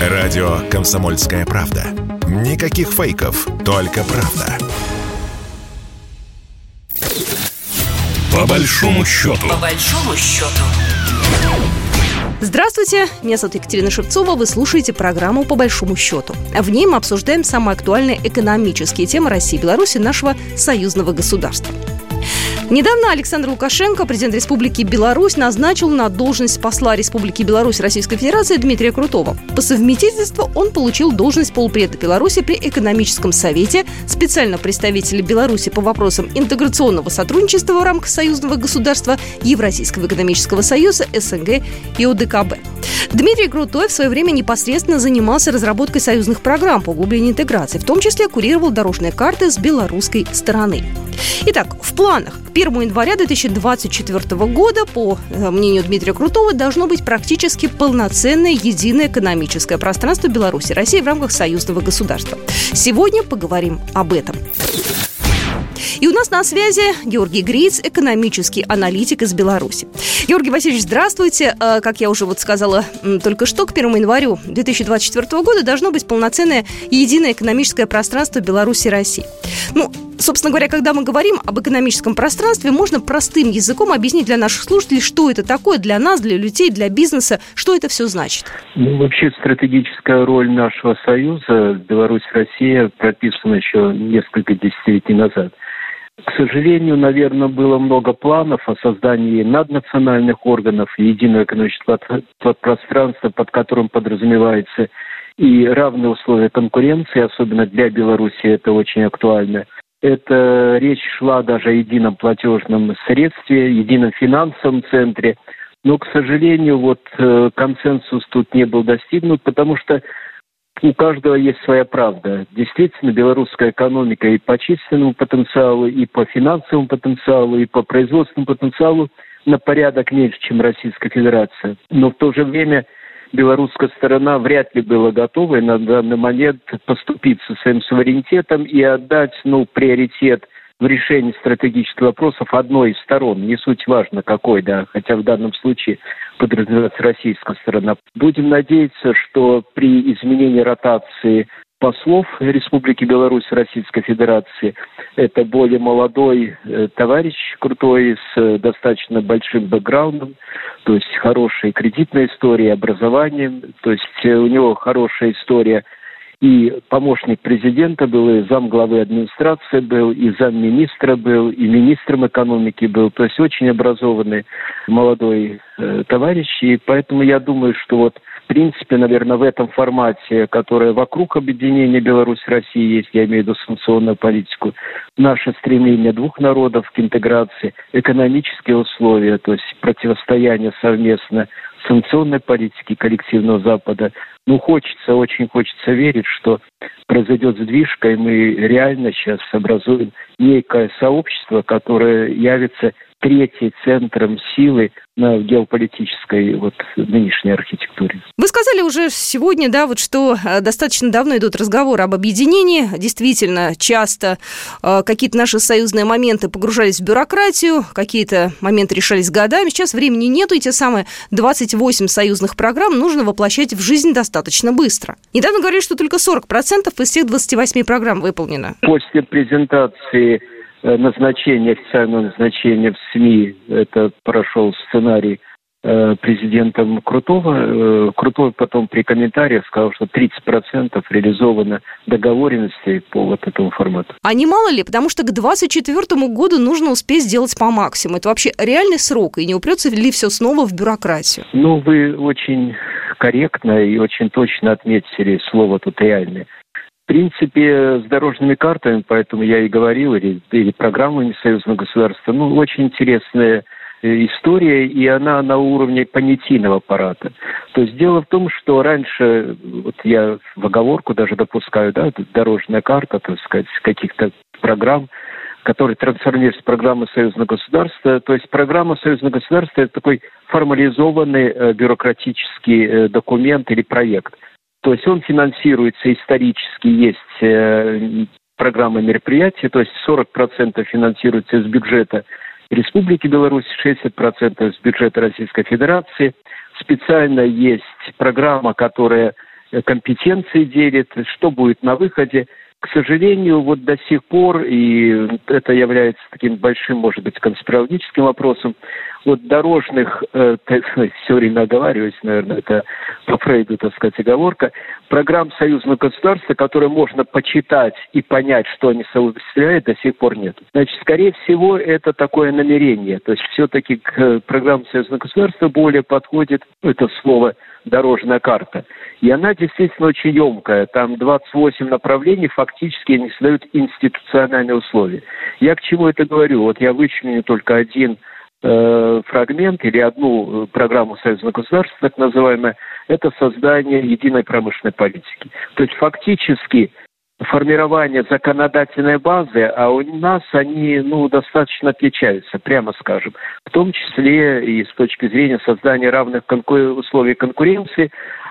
Радио «Комсомольская правда». Никаких фейков, только правда. По большому счету. По большому счету. Здравствуйте, меня зовут Екатерина Шевцова, вы слушаете программу «По большому счету». В ней мы обсуждаем самые актуальные экономические темы России и Беларуси, нашего союзного государства. Недавно Александр Лукашенко, президент Республики Беларусь, назначил на должность посла Республики Беларусь Российской Федерации Дмитрия Крутого. По совместительству он получил должность полупреда Беларуси при экономическом совете, специального представителя Беларуси по вопросам интеграционного сотрудничества в рамках союзного государства Евразийского экономического союза, СНГ и ОДКБ. Дмитрий Крутой в свое время непосредственно занимался разработкой союзных программ по углублению интеграции, в том числе курировал дорожные карты с белорусской стороны. Итак, в планах к 1 января 2024 года, по э, мнению Дмитрия Крутого, должно быть практически полноценное единое экономическое пространство Беларуси и России в рамках союзного государства. Сегодня поговорим об этом. И у нас на связи Георгий Гриц, экономический аналитик из Беларуси. Георгий Васильевич, здравствуйте. Э, как я уже вот сказала только что, к 1 январю 2024 года должно быть полноценное единое экономическое пространство Беларуси и России. Ну, собственно говоря, когда мы говорим об экономическом пространстве, можно простым языком объяснить для наших слушателей, что это такое для нас, для людей, для бизнеса, что это все значит. Ну, вообще стратегическая роль нашего союза Беларусь-Россия прописана еще несколько десятилетий назад. К сожалению, наверное, было много планов о создании наднациональных органов, единого экономического пространства, под которым подразумевается и равные условия конкуренции, особенно для Беларуси это очень актуально. Это речь шла даже о едином платежном средстве, едином финансовом центре. Но, к сожалению, вот э, консенсус тут не был достигнут, потому что у каждого есть своя правда. Действительно, белорусская экономика и по численному потенциалу, и по финансовому потенциалу, и по производственному потенциалу на порядок меньше, чем Российская Федерация. Но в то же время белорусская сторона вряд ли была готова на данный момент поступиться своим суверенитетом и отдать ну, приоритет в решении стратегических вопросов одной из сторон. Не суть важно какой, да, хотя в данном случае подразумевается российская сторона. Будем надеяться, что при изменении ротации послов Республики Беларусь Российской Федерации. Это более молодой э, товарищ, крутой, с э, достаточно большим бэкграундом, то есть хорошая кредитная история, образованием, то есть э, у него хорошая история и помощник президента был, и зам главы администрации был, и замминистра был, и министром экономики был. То есть очень образованный молодой э, товарищ. И поэтому я думаю, что вот в принципе, наверное, в этом формате, которое вокруг объединения Беларусь-России есть, я имею в виду санкционную политику, наше стремление двух народов к интеграции, экономические условия, то есть противостояние совместно санкционной политики коллективного Запада. Ну, хочется, очень хочется верить, что произойдет сдвижка, и мы реально сейчас образуем некое сообщество, которое явится третьим центром силы на геополитической вот нынешней архитектуре. Вы сказали уже сегодня, да, вот что э, достаточно давно идут разговоры об объединении. Действительно, часто э, какие-то наши союзные моменты погружались в бюрократию, какие-то моменты решались годами. Сейчас времени нету, и те самые 28 союзных программ нужно воплощать в жизнь достаточно быстро. Недавно говорили, что только 40% из всех 28 программ выполнено. После презентации назначение, официального назначения в СМИ, это прошел сценарий э, президентом Крутого. Э, Крутой потом при комментариях сказал, что 30% реализовано договоренностей по вот этому формату. А не мало ли, потому что к 2024 году нужно успеть сделать по максимуму. Это вообще реальный срок, и не упрется ли все снова в бюрократию? Ну, вы очень корректно и очень точно отметили слово тут реальное принципе, с дорожными картами, поэтому я и говорил, или, или программами союзного государства, ну, очень интересная э, история, и она на уровне понятийного аппарата. То есть дело в том, что раньше, вот я в оговорку даже допускаю, да, дорожная карта, так сказать, каких-то программ, которые трансформируются в программы союзного государства. То есть программа союзного государства – это такой формализованный э, бюрократический э, документ или проект – то есть он финансируется исторически, есть э, программа мероприятий, то есть 40% финансируется из бюджета Республики Беларусь, 60% из бюджета Российской Федерации. Специально есть программа, которая компетенции делит, что будет на выходе к сожалению, вот до сих пор, и это является таким большим, может быть, конспирологическим вопросом, вот дорожных, э, все время оговариваюсь, наверное, это по Фрейду, так сказать, оговорка, программ союзного государства, которые можно почитать и понять, что они осуществляют, до сих пор нет. Значит, скорее всего, это такое намерение. То есть все-таки к программам союзного государства более подходит это слово дорожная карта. И она действительно очень емкая. Там 28 направлений фактически не создают институциональные условия. Я к чему это говорю? Вот я вычленю только один э, фрагмент или одну э, программу союзного государства, так называемая, это создание единой промышленной политики. То есть фактически формирование законодательной базы, а у нас они ну, достаточно отличаются, прямо скажем. В том числе и с точки зрения создания равных конку... условий конкуренции.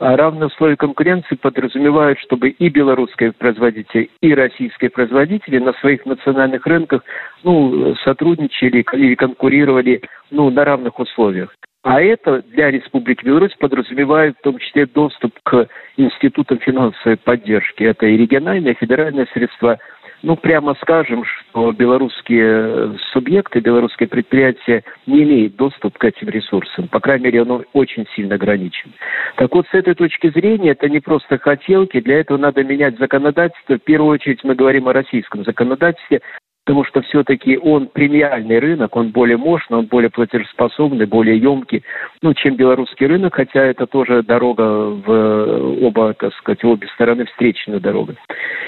А равные условия конкуренции подразумевают, чтобы и белорусские производители, и российские производители на своих национальных рынках ну, сотрудничали или конкурировали ну, на равных условиях. А это для Республики Беларусь подразумевает в том числе доступ к институтам финансовой поддержки. Это и региональные, и федеральные средства. Ну, прямо скажем, что белорусские субъекты, белорусские предприятия не имеют доступ к этим ресурсам. По крайней мере, он очень сильно ограничен. Так вот, с этой точки зрения, это не просто хотелки. Для этого надо менять законодательство. В первую очередь мы говорим о российском законодательстве, потому что все-таки он премиальный рынок, он более мощный, он более платежеспособный, более емкий, ну, чем белорусский рынок, хотя это тоже дорога в оба, так сказать, обе стороны встречная дорога.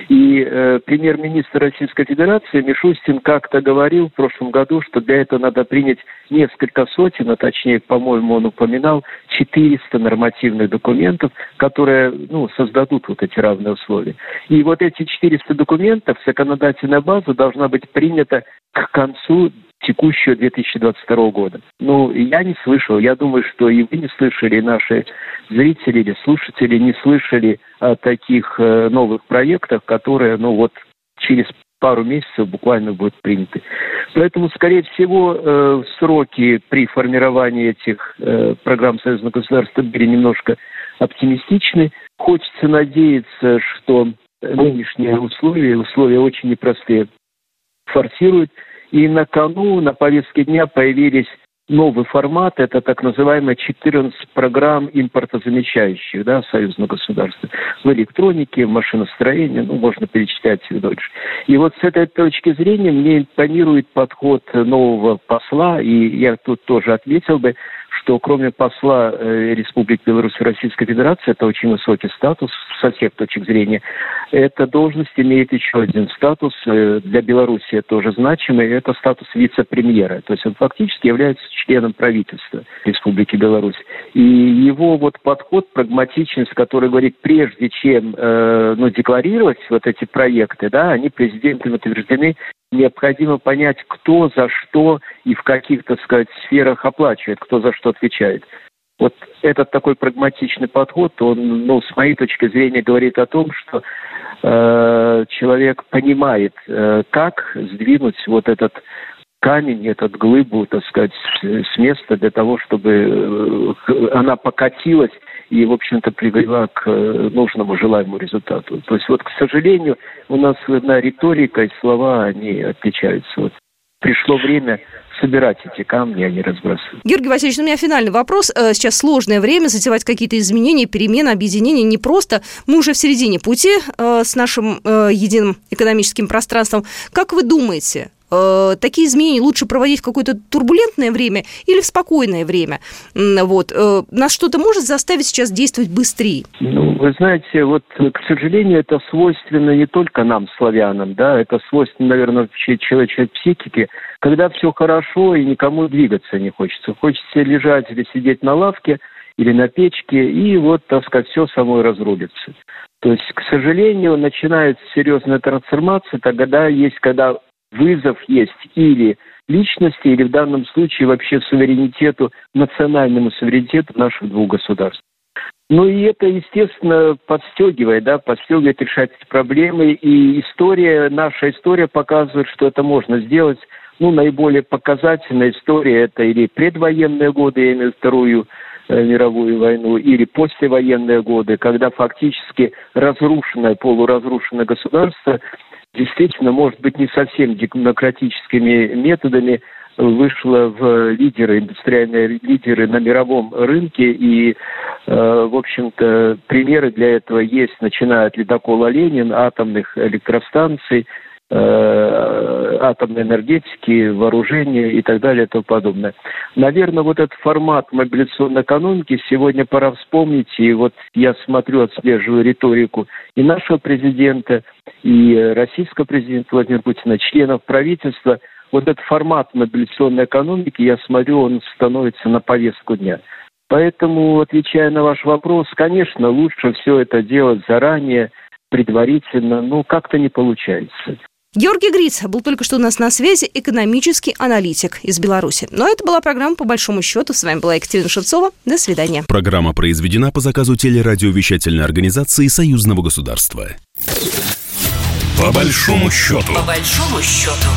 И э, премьер-министр Российской Федерации Мишустин как-то говорил в прошлом году, что для этого надо принять несколько сотен, а точнее, по-моему, он упоминал 400 нормативных документов, которые ну, создадут вот эти равные условия. И вот эти 400 документов, законодательная база должна быть принято к концу текущего 2022 года. Ну, я не слышал, я думаю, что и вы не слышали, и наши зрители или слушатели не слышали о таких э, новых проектах, которые, ну вот, через пару месяцев буквально будут приняты. Поэтому, скорее всего, э, сроки при формировании этих э, программ союзного государства были немножко оптимистичны. Хочется надеяться, что нынешние условия, условия очень непростые, форсируют. И на кону, на повестке дня появились новый формат, это так называемые 14 программ импортозамещающих, да, союзного государства, в электронике, в машиностроении, ну, можно перечислять их дольше. И вот с этой точки зрения мне импонирует подход нового посла, и я тут тоже ответил бы, что кроме посла э, Республики Беларусь в Российской Федерации, это очень высокий статус со всех точек зрения, эта должность имеет еще один статус, э, для Беларуси тоже значимый, это статус вице-премьера. То есть он фактически является членом правительства Республики Беларусь. И его вот подход, прагматичность, который говорит, прежде чем э, ну, декларировать вот эти проекты, да, они президентом утверждены необходимо понять, кто за что и в каких, так сказать, сферах оплачивает, кто за что отвечает. Вот этот такой прагматичный подход, он, ну, с моей точки зрения, говорит о том, что э, человек понимает, э, как сдвинуть вот этот камень, этот глыбу, так сказать, с места для того, чтобы э, она покатилась и, в общем-то, привела к э, нужному желаемому результату. То есть вот, к сожалению, у нас на риторика и слова, они отличаются. Вот пришло время собирать эти камни, а не разбрасывать. Георгий Васильевич, у меня финальный вопрос. Э, сейчас сложное время, затевать какие-то изменения, перемены, объединения непросто. Мы уже в середине пути э, с нашим единым экономическим пространством. Как вы думаете, э, такие изменения лучше проводить в какое-то турбулентное время или в спокойное время? Вот. Э, нас что-то может заставить сейчас действовать быстрее? Ну, вы знаете, вот, к сожалению, это свойственно не только нам, славянам, да, это свойственно, наверное, человеческой психике, когда все хорошо и никому двигаться не хочется. Хочется лежать или сидеть на лавке, или на печке, и вот, так сказать, все самой разрулится. То есть, к сожалению, начинается серьезная трансформация тогда есть, когда вызов есть или личности, или в данном случае вообще суверенитету, национальному суверенитету наших двух государств. Ну и это, естественно, подстегивает, да, подстегивает решать эти проблемы. И история, наша история показывает, что это можно сделать. Ну, наиболее показательная история – это или предвоенные годы, я имею вторую мировую войну или послевоенные годы, когда фактически разрушенное, полуразрушенное государство действительно, может быть, не совсем демократическими методами вышло в лидеры, индустриальные лидеры на мировом рынке, и, э, в общем-то, примеры для этого есть, начиная от ледокола «Ленин», атомных электростанций, атомной энергетики, вооружения и так далее и тому подобное. Наверное, вот этот формат мобилизационной экономики сегодня пора вспомнить, и вот я смотрю, отслеживаю риторику и нашего президента, и российского президента Владимира Путина, членов правительства – вот этот формат мобилизационной экономики, я смотрю, он становится на повестку дня. Поэтому, отвечая на ваш вопрос, конечно, лучше все это делать заранее, предварительно, но как-то не получается. Георгий Гриц был только что у нас на связи, экономический аналитик из Беларуси. Но это была программа «По большому счету». С вами была Екатерина Шевцова. До свидания. Программа произведена по заказу телерадиовещательной организации Союзного государства. По большому счету. По большому счету.